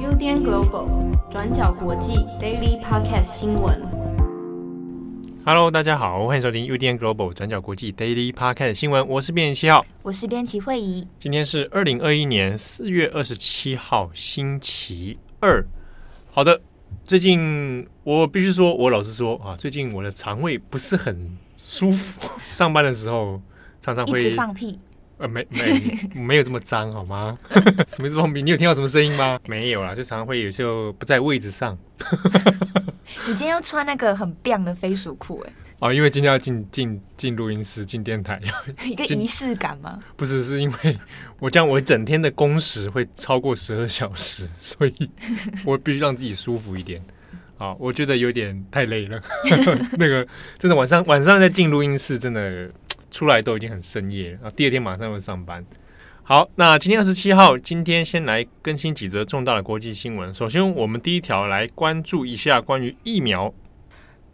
UDN Global 转角国际 Daily Podcast 新闻。Hello，大家好，欢迎收听 UDN Global 转角国际 Daily Podcast 新闻。我是编辑七号，我是编辑会仪。今天是二零二一年四月二十七号，星期二。好的，最近我必须说，我老实说啊，最近我的肠胃不是很舒服，上班的时候常常会一直放屁。呃，没没没有这么脏好吗？什么意思放屁？你有听到什么声音吗？没有啦，就常常会有时候不在位置上。你今天要穿那个很棒的飞鼠裤哎？哦，因为今天要进进进录音室，进电台，一个仪式感吗？不是，是因为我这样，我整天的工时会超过十二小时，所以我必须让自己舒服一点。啊，我觉得有点太累了。那个真的晚上晚上在进录音室，真的。出来都已经很深夜了，然后第二天马上要上班。好，那今天二十七号，今天先来更新几则重大的国际新闻。首先，我们第一条来关注一下关于疫苗。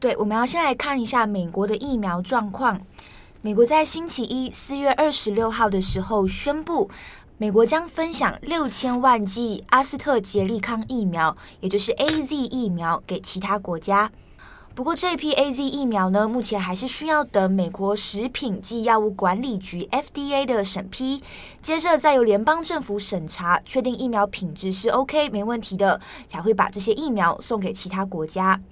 对，我们要先来看一下美国的疫苗状况。美国在星期一四月二十六号的时候宣布，美国将分享六千万剂阿斯特捷利康疫苗，也就是 AZ 疫苗给其他国家。不过，这批 AZ 疫苗呢，目前还是需要等美国食品及药物管理局 FDA 的审批，接着再由联邦政府审查，确定疫苗品质是 OK 没问题的，才会把这些疫苗送给其他国家。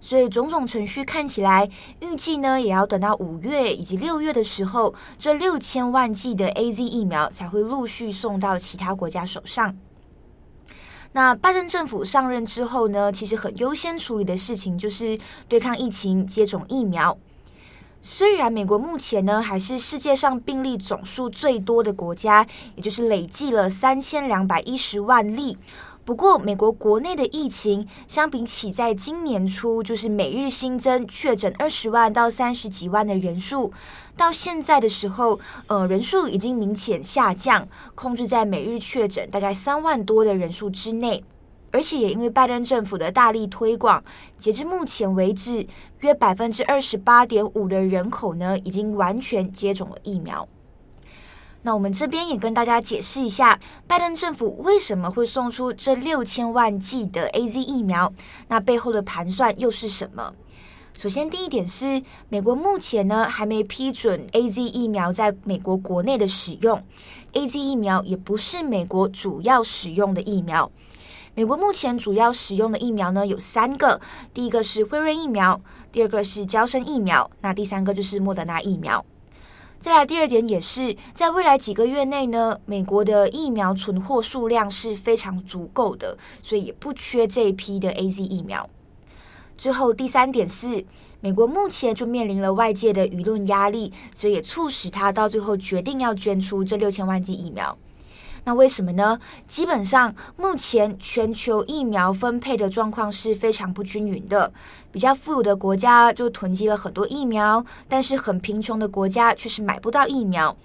所以，种种程序看起来，预计呢也要等到五月以及六月的时候，这六千万剂的 AZ 疫苗才会陆续送到其他国家手上。那拜登政府上任之后呢，其实很优先处理的事情就是对抗疫情、接种疫苗。虽然美国目前呢还是世界上病例总数最多的国家，也就是累计了三千两百一十万例。不过，美国国内的疫情相比起在今年初，就是每日新增确诊二十万到三十几万的人数，到现在的时候，呃，人数已经明显下降，控制在每日确诊大概三万多的人数之内。而且也因为拜登政府的大力推广，截至目前为止，约百分之二十八点五的人口呢，已经完全接种了疫苗。那我们这边也跟大家解释一下，拜登政府为什么会送出这六千万剂的 AZ 疫苗？那背后的盘算又是什么？首先，第一点是，美国目前呢还没批准 AZ 疫苗在美国国内的使用，AZ 疫苗也不是美国主要使用的疫苗。美国目前主要使用的疫苗呢有三个，第一个是辉瑞疫苗，第二个是交生疫苗，那第三个就是莫德纳疫苗。再来第二点也是，在未来几个月内呢，美国的疫苗存货数量是非常足够的，所以也不缺这一批的 AZ 疫苗。最后第三点是，美国目前就面临了外界的舆论压力，所以也促使他到最后决定要捐出这六千万剂疫苗。那为什么呢？基本上，目前全球疫苗分配的状况是非常不均匀的。比较富有的国家就囤积了很多疫苗，但是很贫穷的国家却是买不到疫苗。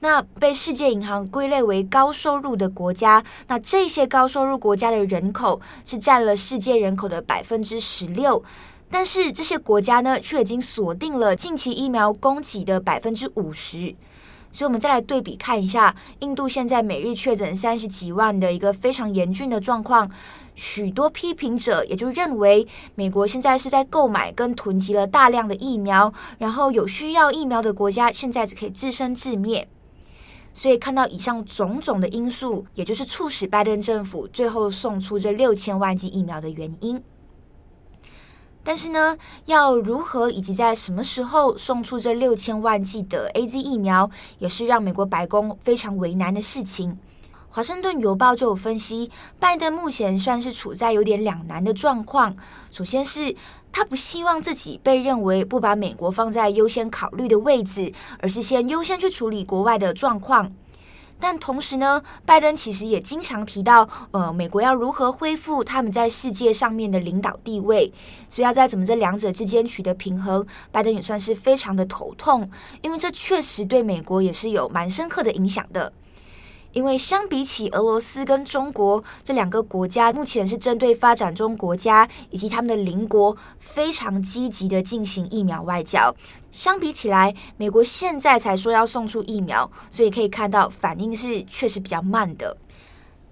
那被世界银行归类为高收入的国家，那这些高收入国家的人口是占了世界人口的百分之十六，但是这些国家呢，却已经锁定了近期疫苗供给的百分之五十。所以，我们再来对比看一下，印度现在每日确诊三十几万的一个非常严峻的状况。许多批评者也就认为，美国现在是在购买跟囤积了大量的疫苗，然后有需要疫苗的国家现在只可以自生自灭。所以，看到以上种种的因素，也就是促使拜登政府最后送出这六千万剂疫苗的原因。但是呢，要如何以及在什么时候送出这六千万剂的 AZ 疫苗，也是让美国白宫非常为难的事情。华盛顿邮报就有分析，拜登目前算是处在有点两难的状况。首先是他不希望自己被认为不把美国放在优先考虑的位置，而是先优先去处理国外的状况。但同时呢，拜登其实也经常提到，呃，美国要如何恢复他们在世界上面的领导地位，所以要在怎么这两者之间取得平衡，拜登也算是非常的头痛，因为这确实对美国也是有蛮深刻的影响的。因为相比起俄罗斯跟中国这两个国家，目前是针对发展中国家以及他们的邻国非常积极的进行疫苗外交。相比起来，美国现在才说要送出疫苗，所以可以看到反应是确实比较慢的。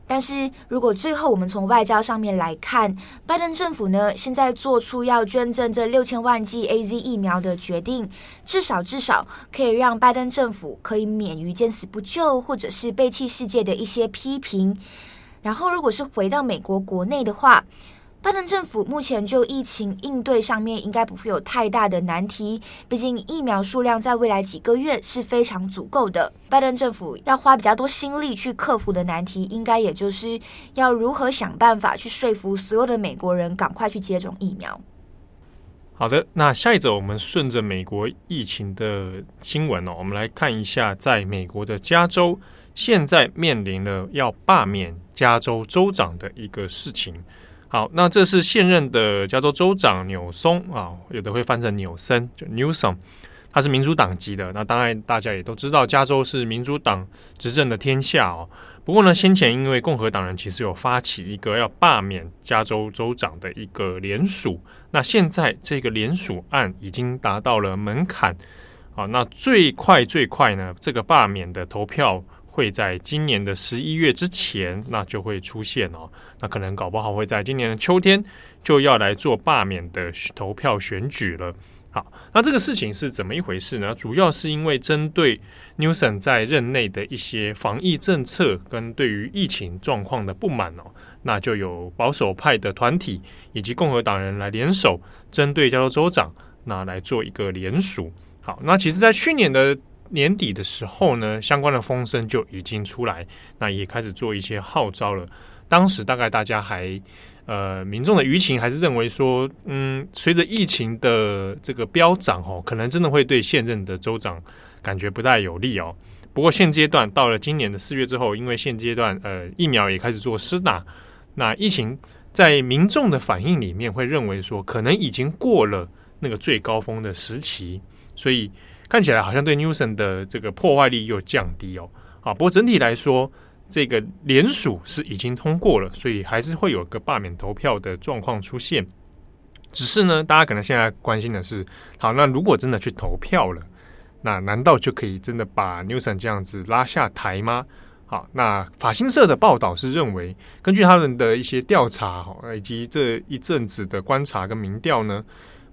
但是如果最后我们从外交上面来看，拜登政府呢，现在做出要捐赠这六千万剂 AZ 疫苗的决定，至少至少可以让拜登政府可以免于见死不救或者是背弃世界的一些批评。然后，如果是回到美国国内的话，拜登政府目前就疫情应对上面应该不会有太大的难题，毕竟疫苗数量在未来几个月是非常足够的。拜登政府要花比较多心力去克服的难题，应该也就是要如何想办法去说服所有的美国人赶快去接种疫苗。好的，那下一则我们顺着美国疫情的新闻哦，我们来看一下，在美国的加州现在面临了要罢免加州州长的一个事情。好，那这是现任的加州州长纽松啊，有的会翻成纽森，就 Newsom，他是民主党籍的。那当然大家也都知道，加州是民主党执政的天下哦。不过呢，先前因为共和党人其实有发起一个要罢免加州州长的一个联署，那现在这个联署案已经达到了门槛啊。那最快最快呢，这个罢免的投票。会在今年的十一月之前，那就会出现哦。那可能搞不好会在今年的秋天就要来做罢免的投票选举了。好，那这个事情是怎么一回事呢？主要是因为针对 Newsom 在任内的一些防疫政策跟对于疫情状况的不满哦，那就有保守派的团体以及共和党人来联手，针对加州州长那来做一个联署。好，那其实，在去年的。年底的时候呢，相关的风声就已经出来，那也开始做一些号召了。当时大概大家还呃，民众的舆情还是认为说，嗯，随着疫情的这个飙涨哦，可能真的会对现任的州长感觉不太有利哦。不过现阶段到了今年的四月之后，因为现阶段呃疫苗也开始做施打，那疫情在民众的反应里面会认为说，可能已经过了那个最高峰的时期，所以。看起来好像对 Newsom 的这个破坏力又降低哦，啊，不过整体来说，这个联署是已经通过了，所以还是会有个罢免投票的状况出现。只是呢，大家可能现在关心的是，好，那如果真的去投票了，那难道就可以真的把 Newsom 这样子拉下台吗？好，那法新社的报道是认为，根据他们的一些调查以及这一阵子的观察跟民调呢。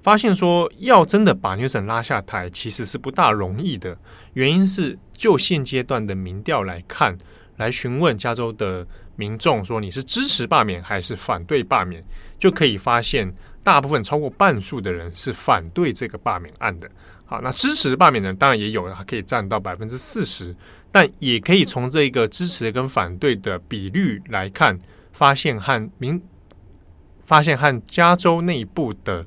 发现说，要真的把 Newsom 拉下台，其实是不大容易的。原因是，就现阶段的民调来看，来询问加州的民众说你是支持罢免还是反对罢免，就可以发现，大部分超过半数的人是反对这个罢免案的。好，那支持罢免的当然也有，还可以占到百分之四十，但也可以从这个支持跟反对的比率来看，发现和民发现和加州内部的。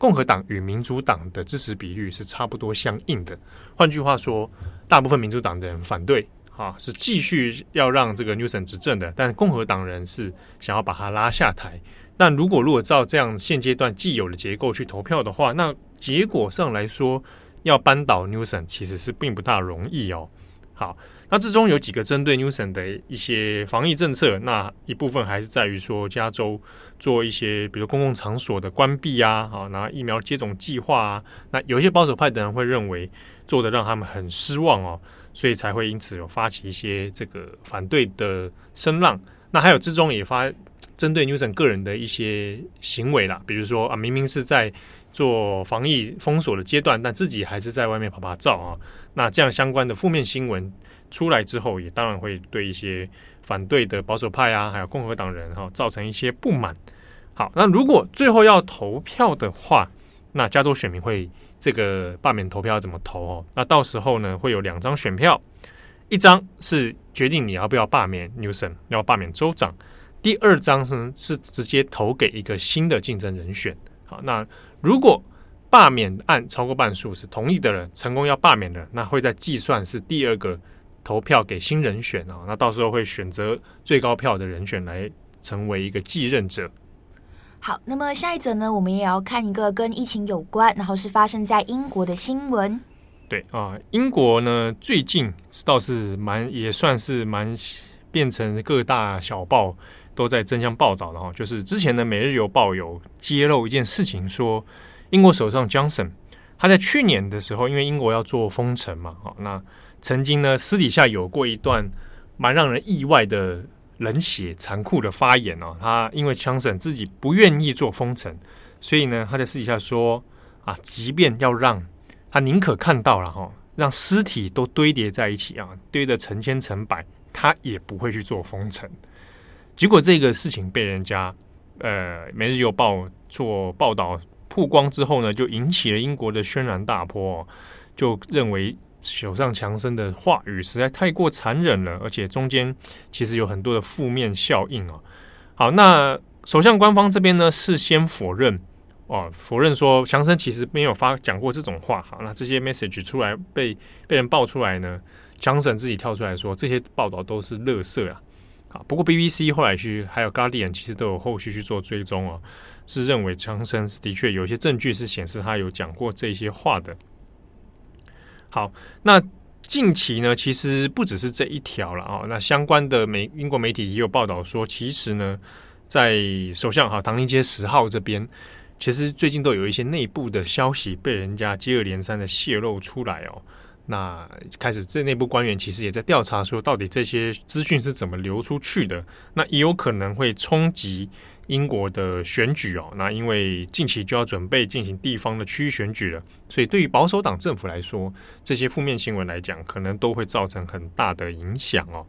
共和党与民主党的支持比率是差不多相应的。换句话说，大部分民主党的人反对，啊，是继续要让这个 Newsom 执政的。但共和党人是想要把他拉下台。但如果如果照这样现阶段既有的结构去投票的话，那结果上来说，要扳倒 Newsom 其实是并不大容易哦。好。那之中有几个针对 Newsom 的一些防疫政策，那一部分还是在于说加州做一些，比如公共场所的关闭啊，好，然后疫苗接种计划啊，那有一些保守派的人会认为做的让他们很失望哦，所以才会因此有发起一些这个反对的声浪。那还有之中也发针对 Newsom 个人的一些行为啦，比如说啊，明明是在做防疫封锁的阶段，但自己还是在外面趴趴走啊，那这样相关的负面新闻。出来之后，也当然会对一些反对的保守派啊，还有共和党人哈，造成一些不满。好，那如果最后要投票的话，那加州选民会这个罢免投票要怎么投哦？那到时候呢，会有两张选票，一张是决定你要不要罢免 Newsom，要罢免州长；第二张是是直接投给一个新的竞争人选。好，那如果罢免案超过半数是同意的人，成功要罢免的，那会在计算是第二个。投票给新人选啊，那到时候会选择最高票的人选来成为一个继任者。好，那么下一则呢，我们也要看一个跟疫情有关，然后是发生在英国的新闻。对啊，英国呢最近倒是蛮也算是蛮变成各大小报都在争相报道的哈，就是之前的《每日邮报》有揭露一件事情，说英国首相 Johnson 他在去年的时候，因为英国要做封城嘛，好，那曾经呢私底下有过一段蛮让人意外的冷血残酷的发言哦，他因为 Johnson 自己不愿意做封城。所以呢，他在私底下说啊，即便要让他宁可看到了哈，让尸体都堆叠在一起啊，堆得成千成百，他也不会去做封城。结果这个事情被人家呃《每日邮报》做报道曝光之后呢，就引起了英国的轩然大波，就认为首相强生的话语实在太过残忍了，而且中间其实有很多的负面效应啊。好，那首相官方这边呢事先否认。哦，否认说强生其实没有发讲过这种话。好，那这些 message 出来被被人爆出来呢，强生自己跳出来说这些报道都是垃圾啊。好，不过 BBC 后来去还有 Guardian 其实都有后续去做追踪哦，是认为强生的确有一些证据是显示他有讲过这些话的。好，那近期呢，其实不只是这一条了啊。那相关的美英国媒体也有报道说，其实呢，在首相哈唐宁街十号这边。其实最近都有一些内部的消息被人家接二连三的泄露出来哦。那开始这内部官员其实也在调查，说到底这些资讯是怎么流出去的。那也有可能会冲击英国的选举哦。那因为近期就要准备进行地方的区域选举了，所以对于保守党政府来说，这些负面新闻来讲，可能都会造成很大的影响哦。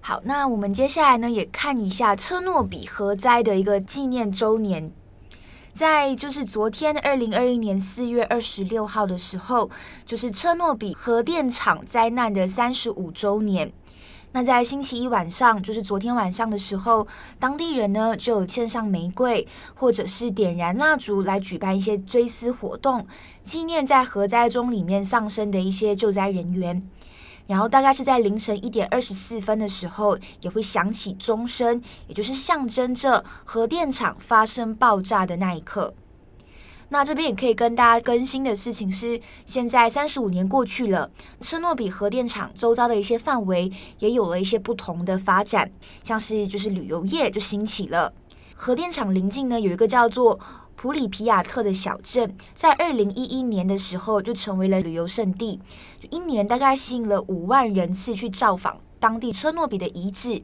好，那我们接下来呢，也看一下车诺比核灾的一个纪念周年。在就是昨天，二零二一年四月二十六号的时候，就是车诺比核电厂灾难的三十五周年。那在星期一晚上，就是昨天晚上的时候，当地人呢就有献上玫瑰，或者是点燃蜡烛来举办一些追思活动，纪念在核灾中里面丧生的一些救灾人员。然后大概是在凌晨一点二十四分的时候，也会响起钟声，也就是象征着核电厂发生爆炸的那一刻。那这边也可以跟大家更新的事情是，现在三十五年过去了，车诺比核电厂周遭的一些范围也有了一些不同的发展，像是就是旅游业就兴起了。核电厂邻近呢，有一个叫做普里皮亚特的小镇，在二零一一年的时候就成为了旅游胜地，就一年大概吸引了五万人次去造访当地车诺比的遗址。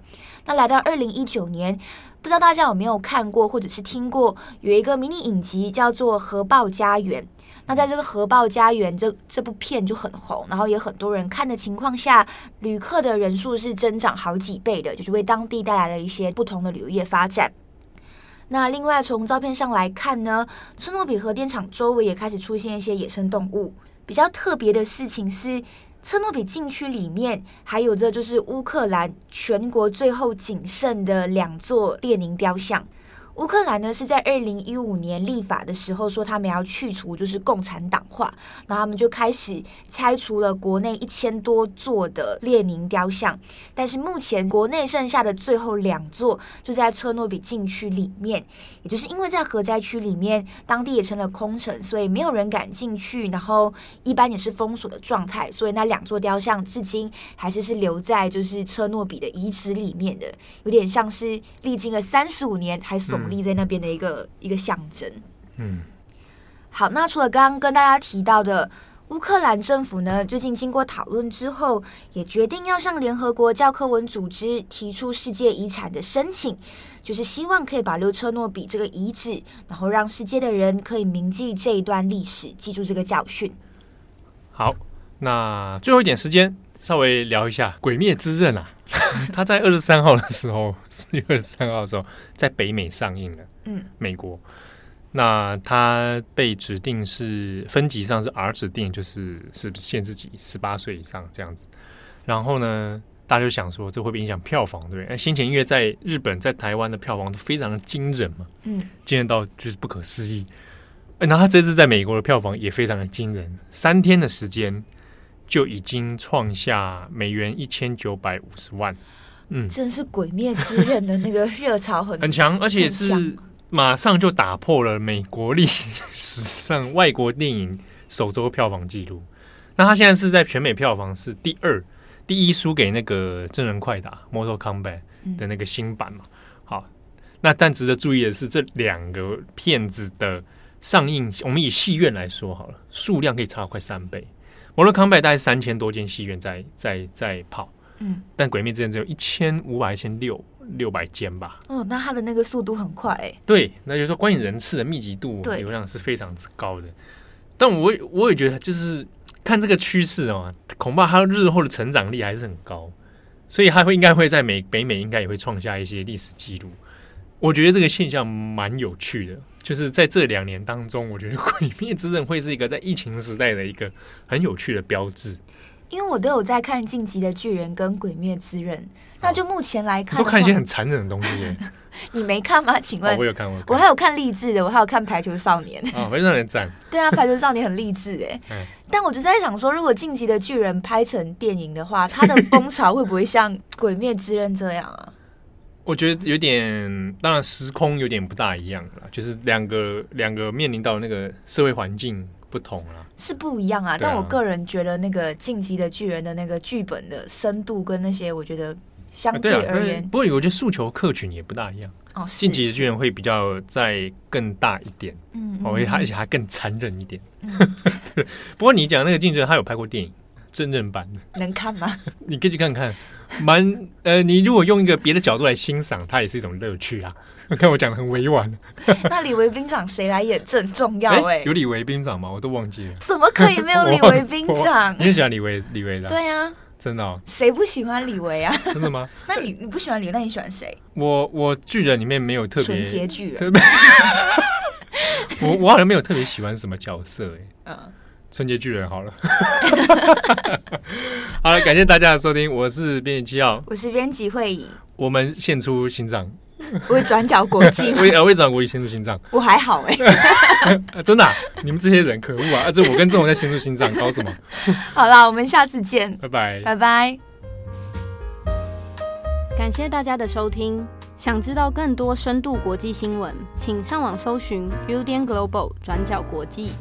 那来到二零一九年，不知道大家有没有看过或者是听过，有一个迷你影集叫做《核爆家园》。那在这个《核爆家园》这这部片就很红，然后也很多人看的情况下，旅客的人数是增长好几倍的，就是为当地带来了一些不同的旅游业发展。那另外从照片上来看呢，车诺比核电厂周围也开始出现一些野生动物。比较特别的事情是，车诺比禁区里面还有着就是乌克兰全国最后仅剩的两座列宁雕像。乌克兰呢是在二零一五年立法的时候说他们要去除就是共产党化，然后他们就开始拆除了国内一千多座的列宁雕像，但是目前国内剩下的最后两座就在车诺比禁区里面，也就是因为在核灾区里面，当地也成了空城，所以没有人敢进去，然后一般也是封锁的状态，所以那两座雕像至今还是是留在就是车诺比的遗址里面的，有点像是历经了三十五年还耸。立在那边的一个一个象征。嗯，好，那除了刚刚跟大家提到的，乌克兰政府呢，最近经过讨论之后，也决定要向联合国教科文组织提出世界遗产的申请，就是希望可以保留车诺比这个遗址，然后让世界的人可以铭记这一段历史，记住这个教训。好，那最后一点时间，稍微聊一下《鬼灭之刃》啊。他在二十三号的时候，四月二十三号的时候，在北美上映的。嗯，美国。那他被指定是分级上是 R 指定，就是是限制级十八岁以上这样子。然后呢，大家就想说，这会不会影响票房？对不对？先前因为在日本、在台湾的票房都非常的惊人嘛，嗯，惊人到就是不可思议。然后他这次在美国的票房也非常的惊人，三天的时间。就已经创下美元一千九百五十万，嗯，真是《鬼灭之刃》的那个热潮很 很强，而且是马上就打破了美国历史上外国电影首周票房纪录。那他现在是在全美票房是第二，第一输给那个真人快打《Mortal Kombat》的那个新版嘛。好，那但值得注意的是，这两个片子的上映，我们以戏院来说好了，数量可以差快三倍。《Mortal Kombat》大概三千多间戏院在在在跑，嗯，但《鬼灭之刃》只有一千五百、一千六六百间吧。哦，那它的那个速度很快哎。对，那就是说观影人次的密集度流量是非常之高的。但我我也觉得，就是看这个趋势哦，恐怕它日后的成长力还是很高，所以它会应该会在美北美应该也会创下一些历史记录。我觉得这个现象蛮有趣的，就是在这两年当中，我觉得《鬼灭之刃》会是一个在疫情时代的一个很有趣的标志。因为我都有在看《进击的巨人》跟《鬼灭之刃》，那就目前来看，都看一些很残忍的东西耶。你没看吗？请问，哦、我有看，我看，我还有看励志的，我还有看《排球少年》啊，《排球少年》赞。对啊，《排球少年》很励志哎。嗯、但我就在想说，如果《进击的巨人》拍成电影的话，它的风潮会不会像《鬼灭之刃》这样啊？我觉得有点，当然时空有点不大一样了，就是两个两个面临到那个社会环境不同了，是不一样啊。但我个人觉得，那个《进击的巨人》的那个剧本的深度跟那些，我觉得相对而言，不过我觉得诉求客群也不大一样。哦，《进击的巨人》会比较再更大一点，嗯，而且而且还更残忍一点。不过你讲那个《进击》，他有拍过电影。真人版的能看吗？你可以去看看，蛮呃，你如果用一个别的角度来欣赏，它也是一种乐趣啊。看我讲的很委婉。那李维兵长谁来演正重要？哎，有李维兵长吗？我都忘记了。怎么可以没有李维兵长？你也喜欢李维李维的？对啊，真的哦。谁不喜欢李维啊？真的吗？那你你不喜欢李维，那你喜欢谁？我我巨人里面没有特别纯洁巨人。我我好像没有特别喜欢什么角色哎。嗯。春节巨人好了，好了，感谢大家的收听，我是编辑七号，我是编辑会议，我们献出心脏，为转角国际，为呃为转角国际献出心脏，我还好哎、欸，真的、啊，你们这些人可恶啊！这我跟这种在献出心脏，搞什么？好啦，我们下次见，拜拜，拜拜，感谢大家的收听，想知道更多深度国际新闻，请上网搜寻 Udan Global 转角国际。